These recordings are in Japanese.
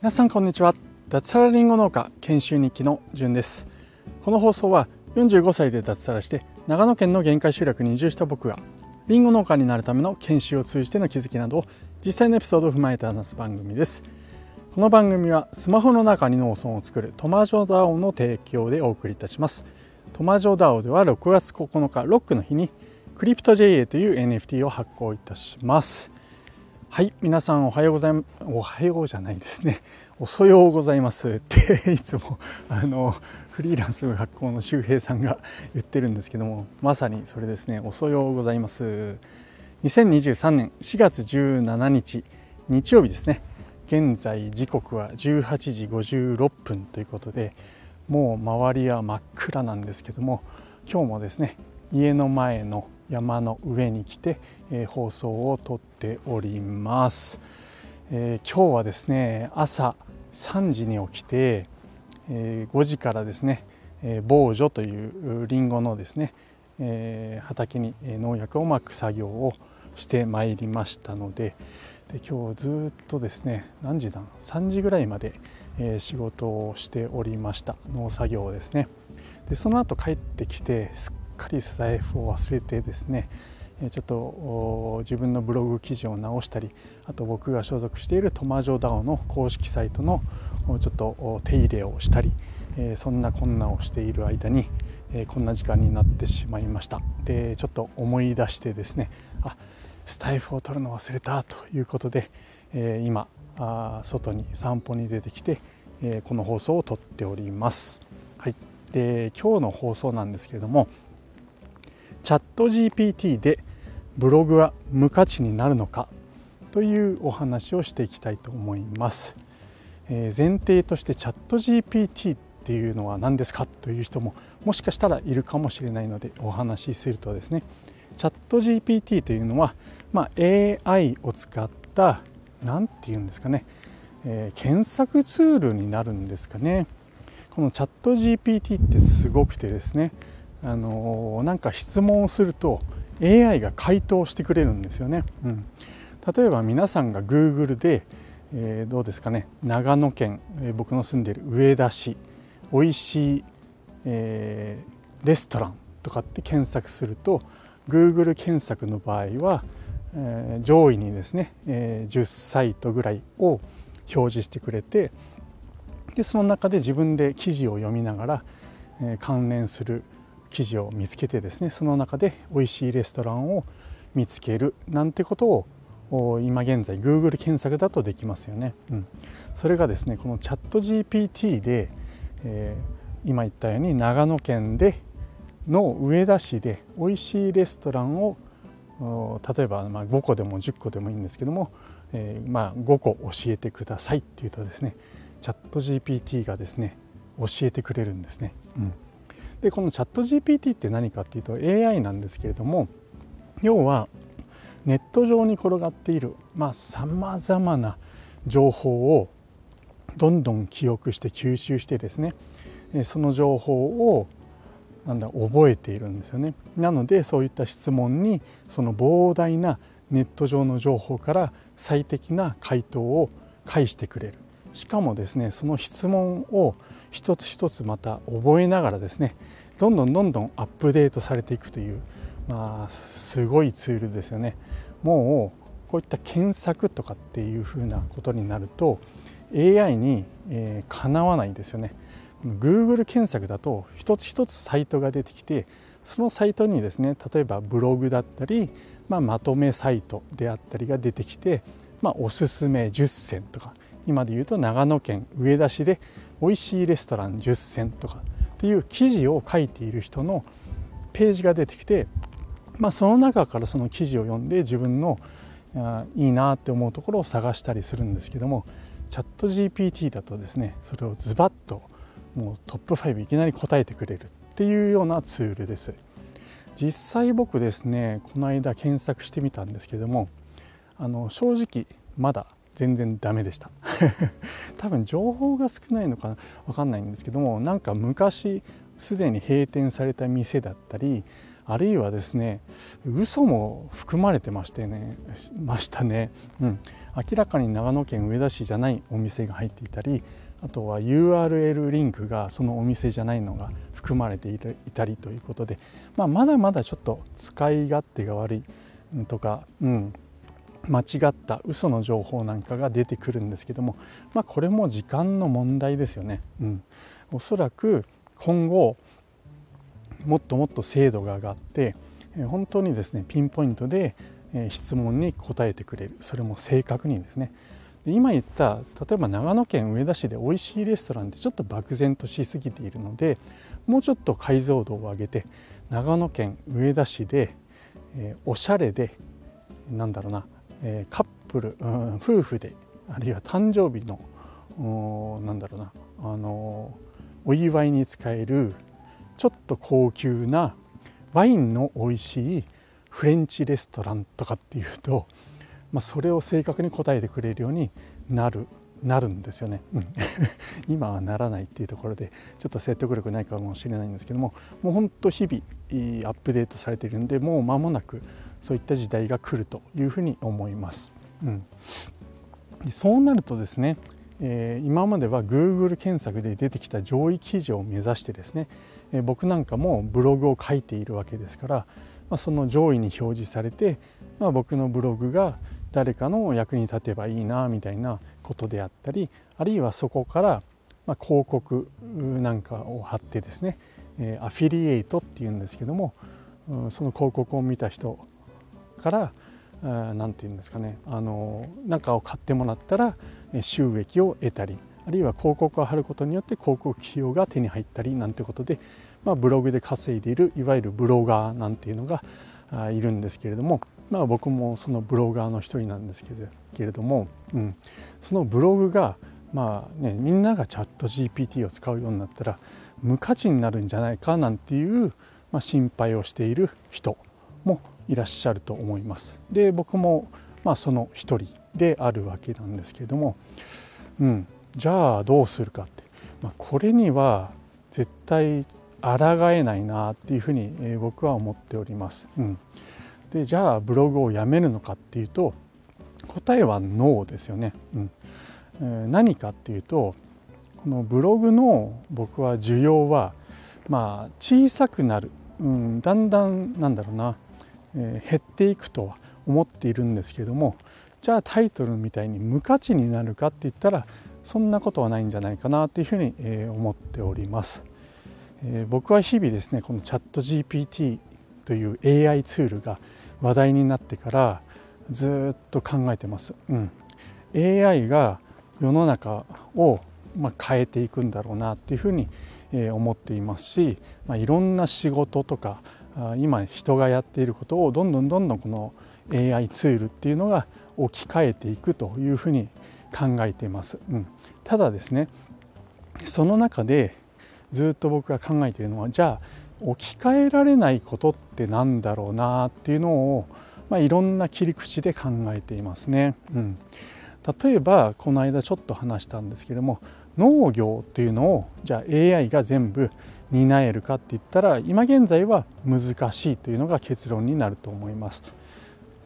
皆さんこんにちは。脱サラリンゴ農家研修日記のじゅんです。この放送は45歳で脱サラして長野県の限界集落に移住した僕がリンゴ農家になるための研修を通じての気づきなどを実際のエピソードを踏まえて話す番組です。この番組はスマホの中に農村を作るトマジョダオの提供でお送りいたします。トマジョダオでは6月9日ロックの日にクリプト JA という NFT を発行いたします。はい皆さんおはようございますおはようじゃないですね。おそようございますって いつもあのフリーランスの学校の周平さんが言ってるんですけどもまさにそれですね。おそようございます。2023年4月17日日曜日ですね。現在時刻は18時56分ということでもう周りは真っ暗なんですけども今日もですね家の前の山の上に来て、えー、放送をとっております、えー、今日はですね朝3時に起きて、えー、5時からですね、えー、防除というりんごのですね、えー、畑に農薬をまく作業をしてまいりましたのでで今日ずっとですね何時だ？3時ぐらいまで、えー、仕事をしておりました。農作業ですね。でその後帰ってきてすっかりスタイフを忘れてですねちょっと自分のブログ記事を直したりあと僕が所属しているトマジョダオの公式サイトのちょっと手入れをしたりそんなこんなをしている間にこんな時間になってしまいましたでちょっと思い出してですねあスタイフを取るの忘れたということで今外に散歩に出てきてこの放送を撮っております。はい、で今日の放送なんですけれどもチャット GPT でブログは無価値になるのか？というお話をしていきたいと思います、えー、前提としてチャット GPT っていうのは何ですか？という人ももしかしたらいるかもしれないのでお話しするとですね。チャット GPT というのは、まあ、AI を使った何て言うんですかね、えー、検索ツールになるんですかね。このチャット GPT ってすごくてですね。あのなんか質問をすると AI が回答してくれるんですよね。うん、例えば皆さんが Google で、えー、どうですかね長野県、えー、僕の住んでいる上田市おいしい、えー、レストランとかって検索すると Google 検索の場合は、えー、上位にですね、えー、10サイトぐらいを表示してくれてでその中で自分で記事を読みながら、えー、関連する記事を見つけてですねその中で美味しいレストランを見つけるなんてことを今現在 Google 検索だとできますよね。うん、それがですねこのチャット GPT で、えー、今言ったように長野県での上田市で美味しいレストランを例えばま5個でも10個でもいいんですけども、えー、ま5個教えてくださいっていうとですねチャット GPT がですね教えてくれるんですね。うんでこのチャット GPT って何かっていうと AI なんですけれども要はネット上に転がっているさまざ、まな情報をどんどん記憶して吸収してですねその情報をなんだ覚えているんですよね。なのでそういった質問にその膨大なネット上の情報から最適な回答を返してくれるしかもですねその質問を一つ一つまた覚えながらですねどんどんどんどんアップデートされていくという、まあ、すごいツールですよね。もうこういった検索とかっていうふうなことになると AI に、えー、かなわないんですよね。Google 検索だと一つ一つサイトが出てきてそのサイトにですね例えばブログだったり、まあ、まとめサイトであったりが出てきて、まあ、おすすめ10選とか今で言うと長野県上田市で美味しいレストラン10選とかっていう記事を書いている人のページが出てきて、まあ、その中からその記事を読んで自分のいいなって思うところを探したりするんですけどもチャット GPT だとですねそれをズバッともうトップ5いきなり答えてくれるっていうようなツールです。実際僕ですねこの間検索してみたんですけどもあの正直まだ全然ダメでした。多分情報が少ないのか分かんないんですけどもなんか昔すでに閉店された店だったりあるいはですね嘘も含まれてましてねましたね、うん、明らかに長野県上田市じゃないお店が入っていたりあとは URL リンクがそのお店じゃないのが含まれていたりということで、まあ、まだまだちょっと使い勝手が悪いとか、うん、間違った嘘の情報なんかが出てくるんですけども、まあ、これも時間の問題ですよね。うん、おそらく今後もっともっと精度が上がって本当にですねピンポイントで質問に答えてくれる。それも正確にですね。今言った例えば長野県上田市で美味しいレストランってちょっと漠然としすぎているのでもうちょっと解像度を上げて長野県上田市で、え、おしゃれでなんだろうな、カップル、うん、夫婦であるいは誕生日のなんだろうなあのお祝いに使えるちょっと高級なワインの美味しいフレンチレストランとかっていうと、まあ、それを正確に答えてくれるようになるなるんですよね、うん、今はならないっていうところでちょっと説得力ないかもしれないんですけどももうほんと日々アップデートされてるんでもう間もなくそういった時代が来るというふうに思います。うん、そうなるとですね、えー、今までは Google 検索で出てきた上位記事を目指してですね、えー、僕なんかもブログを書いているわけですから、まあ、その上位に表示されて、まあ、僕のブログが誰かの役に立てばいいなみたいなことであったりあるいはそこからま広告なんかを貼ってですねえアフィリエイトっていうんですけどもその広告を見た人から何て言うんですかね。あの何かを買ってもらったら収益を得たりあるいは広告を貼ることによって広告費用が手に入ったりなんてことで、まあ、ブログで稼いでいるいわゆるブロガーなんていうのがいるんですけれどもまあ、僕もそのブロガーの一人なんですけれども、うん、そのブログが、まあね、みんながチャット GPT を使うようになったら無価値になるんじゃないかなんていう、まあ、心配をしている人もいらっしゃると思います。で僕も、まあ、その一人であるわけなんですけれども、うん、じゃあどうするかって、まあ、これには絶対抗えないなっていうふうに、僕は思っております。うんでじゃあブログをやめるのかっていうと答えはノーですよね。うん、何かっていうとこのブログの僕は需要はまあ小さくなる、うん、だんだんなんだろうな、減っていくとは思っているんですけどもじゃあタイトルみたいに無価値になるかって言ったらそんなことはないんじゃないかなっていうふうに、えー、思っております。えー、僕は日々ですねこのチャット GPT という AI ツールが話題になってからずっと考えてます。うん、AI が世の中をまあ変えていくんだろうなっていうふうに思っていますし、まあ、いろんな仕事とか今人がやっていることをどんどんどんどんこの AI ツールっていうのが置き換えていくというふうに考えています。うん、ただですねその中でずっと僕が考えているのはじゃあ置き換えられないことって何だろうなっていうのを、まあ、いろんな切り口で考えていますね。うん、例えばこの間ちょっと話したんですけども農業っていうのをじゃあ AI が全部担えるかって言ったら今現在は難しいというのが結論になると思います。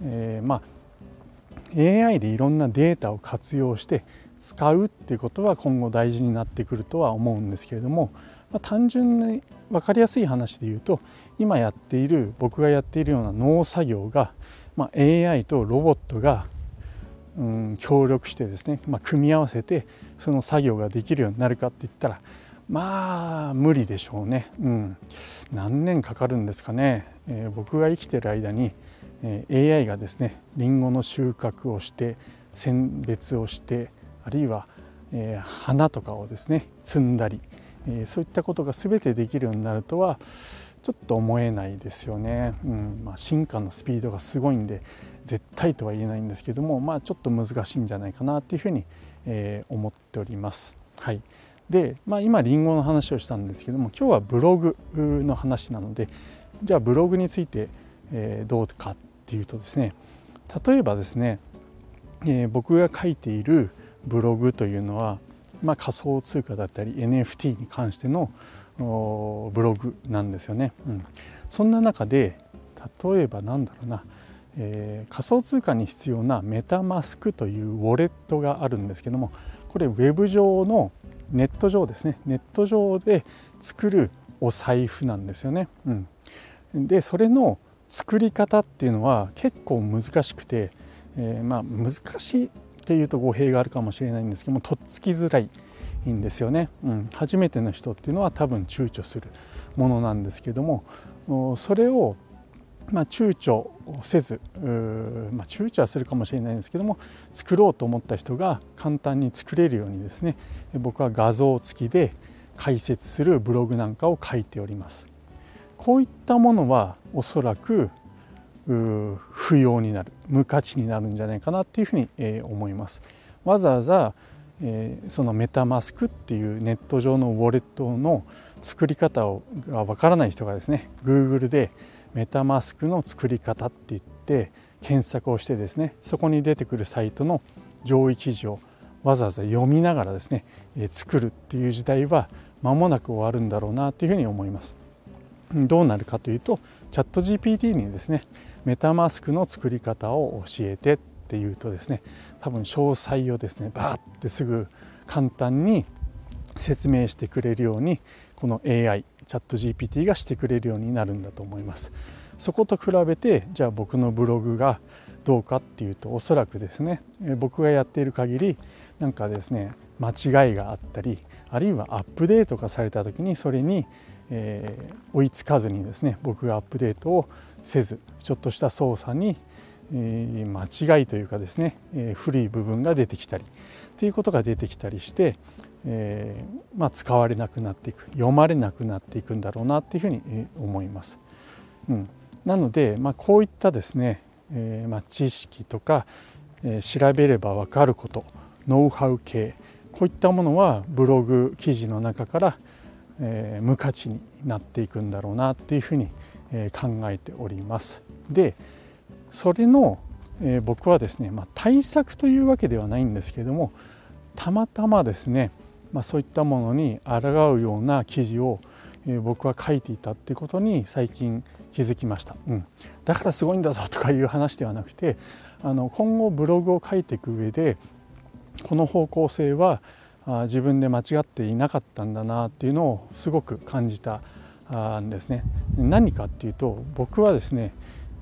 えー、まあ AI でいろんなデータを活用して使うっていうことは今後大事になってくるとは思うんですけれどもまあ、単純に分かりやすい話で言うと今やっている僕がやっているような農作業が、まあ、AI とロボットが、うん、協力してですね、まあ、組み合わせてその作業ができるようになるかって言ったらまあ無理でしょうね、うん、何年かかるんですかね、えー、僕が生きてる間に、えー、AI がですねりんごの収穫をして選別をしてあるいは、えー、花とかをですね摘んだりえそういったことが全てできるようになるとはちょっと思えないですよね、うん。まあ、進化のスピードがすごいんで絶対とは言えないんですけども、まあ、ちょっと難しいんじゃないかなっていうふうに、え、思っております。はい、で、まあ、今りんごの話をしたんですけども今日はブログの話なのでじゃあブログについて、え、どうかっていうとですね例えばですね、えー、僕が書いているブログというのはまあ、仮想通貨だったり NFT に関してのブログなんですよね。うん、そんな中で例えばなんだろうな、えー、仮想通貨に必要なメタマスクというウォレットがあるんですけどもこれウェブ上のネット上ですね。ネット上で作るお財布なんですよね。うん、でそれの作り方っていうのは結構難しくて、えー、まあ難しいっていうと語弊があるかもしれないんですけどもとっつきづらいんですよね、うん、初めての人っていうのは多分躊躇するものなんですけどもそれをまあ、躊躇せず、まあ、躊躇はするかもしれないんですけども作ろうと思った人が簡単に作れるようにですね僕は画像付きで解説するブログなんかを書いております。こういったものはおそらく不要になる無価値になるんじゃないかなっていうふうに、え思います。わざわざ、えー、そのメタマスクっていうネット上のウォレットの作り方をがわからない人がですね Google でメタマスクの作り方って言って検索をしてですねそこに出てくるサイトの上位記事をわざわざ読みながらですね、え作るっていう時代は間もなく終わるんだろうなというふうに思います。どうなるかというとチャット GPT にですねメタマスクの作り方を教えてっていうとですね多分詳細をですねバーってすぐ簡単に説明してくれるようにこの AI チャット GPT がしてくれるようになるんだと思います。そこと比べてじゃあ僕のブログがどうかっていうとおそらくですね僕がやっている限りなんかですね間違いがあったりあるいはアップデートがされた時にそれに、えー、追いつかずにですね僕がアップデートをせずちょっとした操作に、えー、間違いというかですね、えー、古い部分が出てきたりっていうことが出てきたりして、えー、まあ、使われなくなっていく読まれなくなっていくんだろうなっていうふうに思います。うん、なので、まあ、こういったですね、えまあ、知識とか、え調べれば分かることノウハウ系こういったものはブログ記事の中から、え無価値になっていくんだろうなっていうふうにえ考えております。でそれの、え僕はですね、ま、対策というわけではないんですけどもたまたまですね、まあ、そういったものに抗うような記事を、僕は書いていたっていうことに最近気づきました、うん、だからすごいんだぞとかいう話ではなくてあの今後ブログを書いていく上でこの方向性は自分で間違っていなかったんだなっていうのをすごく感じたんですね。何かっていうと僕はですね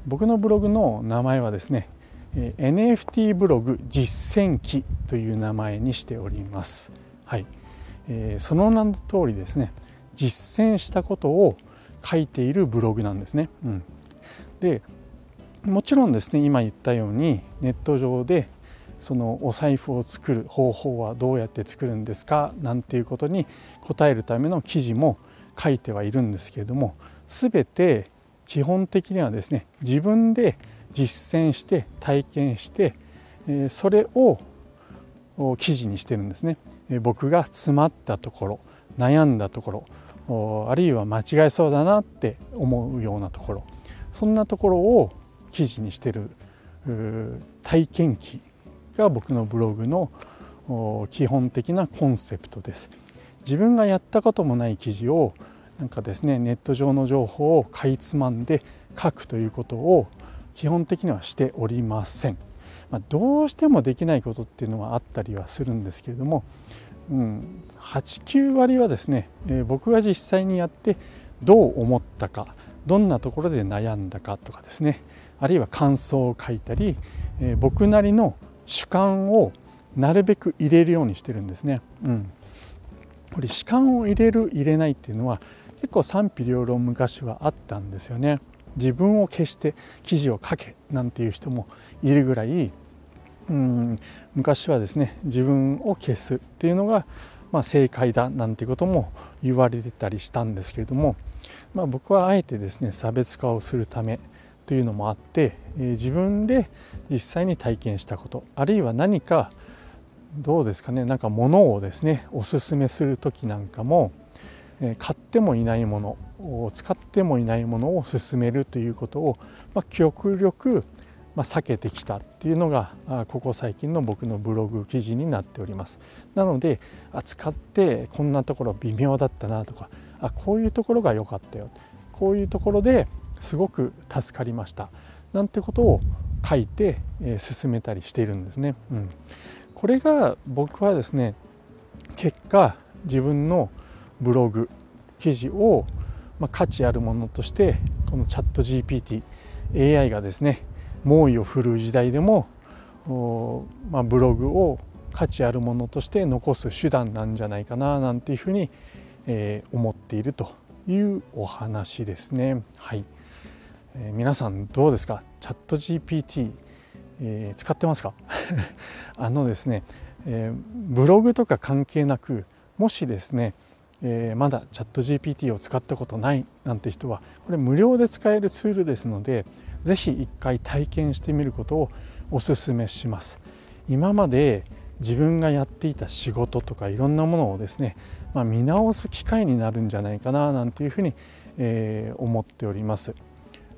僕のブログの名前はですね NFT ブログ実践記という名前にしております。はい、えー、その名の通りですね実践したことを書いているブログなんですね。うん、でもちろんですね今言ったようにネット上でそのお財布を作る方法はどうやって作るんですかなんていうことに答えるための記事も書いてはいるんですけれども全て基本的にはですね自分で実践して体験してそれを記事にしてるんですね僕が詰まったところ悩んだところあるいは間違えそうだなって思うようなところそんなところを記事にしてる体験記が僕のブログの基本的なコンセプトです自分がやったこともない記事をなんかですねネット上の情報をかいつまんで書くということを基本的にはしておりません。まあ、どうしてもできないことっていうのはあったりはするんですけれども、うん、89割はですね、えー、僕が実際にやってどう思ったかどんなところで悩んだかとかですねあるいは感想を書いたり、えー、僕なりの主観をなるべく入れるようにしてるんですね。うん、これ主観を入れる入れないっていうのは結構賛否両論昔はあったんですよね。自分を消して記事を書けなんていう人もいるぐらいうん昔はですね自分を消すっていうのが、まあ、正解だなんてことも言われてたりしたんですけれども、まあ、僕はあえてですね差別化をするためというのもあって、えー、自分で実際に体験したことあるいは何かどうですかねなんか物をですねおすすめする時なんかも買ってもいないもの使ってもいないものを勧めるということを、まあ、極力、まあ、避けてきたっていうのがここ最近の僕のブログ記事になっております。なので使ってこんなところ微妙だったなとかあこういうところが良かったよ。こういうところですごく助かりました。なんてことを書いて、え進めたりしているんですね。うん、これが僕はですね結果自分のブログ記事を、まあ、価値あるものとしてこのチャット GPT AI がですね猛威を振るう時代でも、まあ、ブログを価値あるものとして残す手段なんじゃないかななんていうふうに、えー、思っているというお話ですね。はい、えー、皆さんどうですか？チャット GPT、えー、使ってますか？あのですね、えブログとか関係なくもしですねえー、まだチャット GPT を使ったことないなんて人はこれ無料で使えるツールですので是非一回体験してみることをお勧めします。今まで自分がやっていた仕事とかいろんなものをですね、まあ、見直す機会になるんじゃないかななんていうふうに、えー、思っております。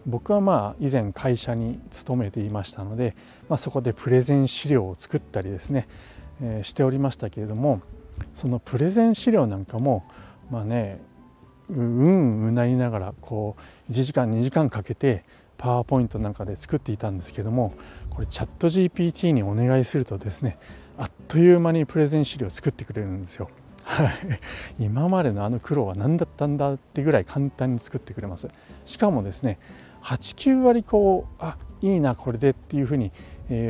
僕はまあ以前会社に勤めていましたので、まあ、そこでプレゼン資料を作ったりですね、えー、しておりましたけれどもそのプレゼン資料なんかもまあねうんうなりながらこう1時間2時間かけてパワーポイントなんかで作っていたんですけどもこれチャット GPT にお願いするとですねあっという間にプレゼン資料を作ってくれるんですよ。今までのあの苦労は何だったんだってぐらい簡単に作ってくれますしかもですね89割こうあいいなこれでっていうふうに、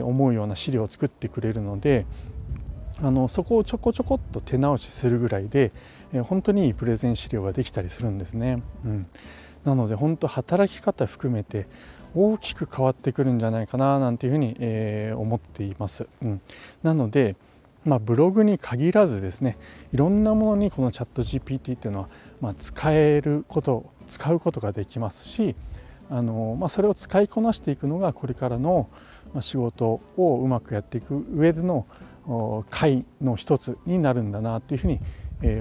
思うような資料を作ってくれるのであのそこをちょこちょこっと手直しするぐらいで、え本当にいいプレゼン資料ができたりするんですね。うん、なので本当働き方含めて大きく変わってくるんじゃないかななんていうふうに、えー、思っています。うん、なので、まあ、ブログに限らずですねいろんなものにこのチャット GPT っていうのは、まあ、使えること使うことができますしあの、まあ、それを使いこなしていくのがこれからの仕事をうまくやっていく上での会の一つになるんだなというふうに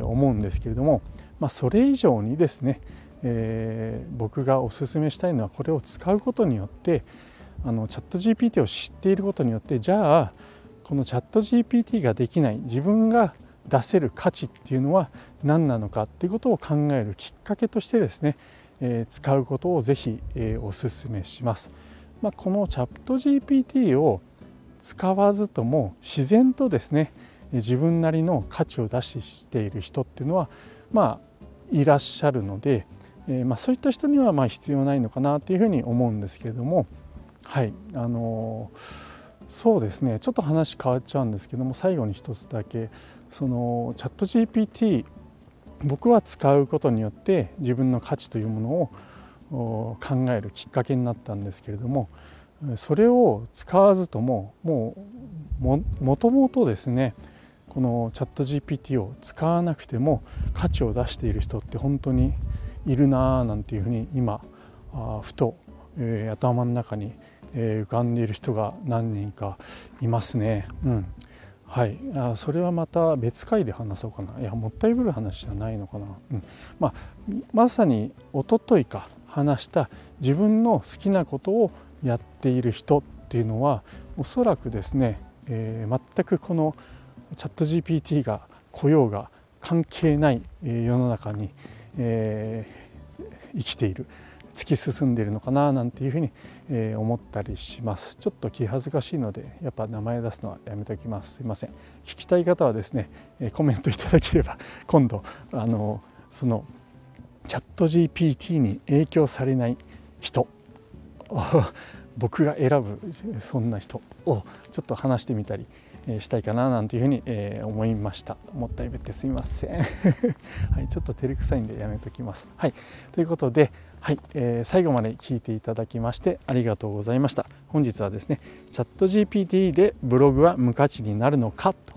思うんですけれども、まあ、それ以上にですね、えー、僕がお勧めしたいのはこれを使うことによってあのチャット GPT を知っていることによってじゃあこのチャット GPT ができない自分が出せる価値っていうのは何なのかっていうことを考えるきっかけとしてですね、えー、使うことをぜひ、えー、お勧めします。まあ、このチャット GPT を使わずとも自然とですね自分なりの価値を出している人っていうのはまあいらっしゃるので、えー、まあ、そういった人にはま必要ないのかなというふうに思うんですけれどもはいあのー、そうですねちょっと話変わっちゃうんですけども最後に一つだけそのチャット GPT 僕は使うことによって自分の価値というものを考えるきっかけになったんですけれどもそれを使わずとももうもともとですねこのチャット GPT を使わなくても価値を出している人って本当にいるなぁなんていうふうに今あふと、えー、頭の中に、えー、浮かんでいる人が何人かいますね。うん。はい、あそれはまた別回で話そうかな。いやもったいぶる話じゃないのかな、うん。まあ、まさにおとといか話した自分の好きなことをやっている人っていうのはおそらくですね、えー、全くこのチャット GPT が来ようが関係ない世の中に、えー、生きている突き進んでいるのかななんていうふうに、えー、思ったりします。ちょっと気恥ずかしいのでやっぱ名前出すのはやめておきます。すいません。聞きたい方はですね、えコメントいただければ今度あのそのチャット GPT に影響されない人 僕が選ぶそんな人をちょっと話してみたりしたいかななんていうふうに思いました。もったいぶってすいません。はいちょっと照れくさいんでやめときます。はいということではい、えー、最後まで聞いていただきましてありがとうございました。本日はですねチャット GPT でブログは無価値になるのかと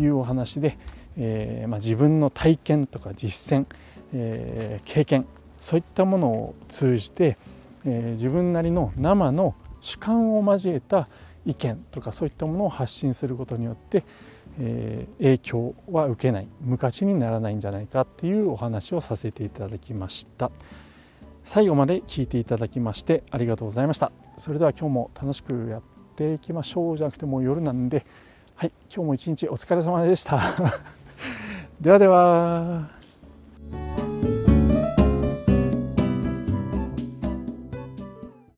いうお話で、えー、まあ、自分の体験とか実践、えー、経験そういったものを通じてえ、自分なりの生の主観を交えた意見とかそういったものを発信することによって、え、影響は受けない無価値にならないんじゃないかっていうお話をさせていただきました。最後まで聞いていただきましてありがとうございました。それでは今日も楽しくやっていきましょうじゃなくてもう夜なんではい今日も一日お疲れ様でした。ではでは。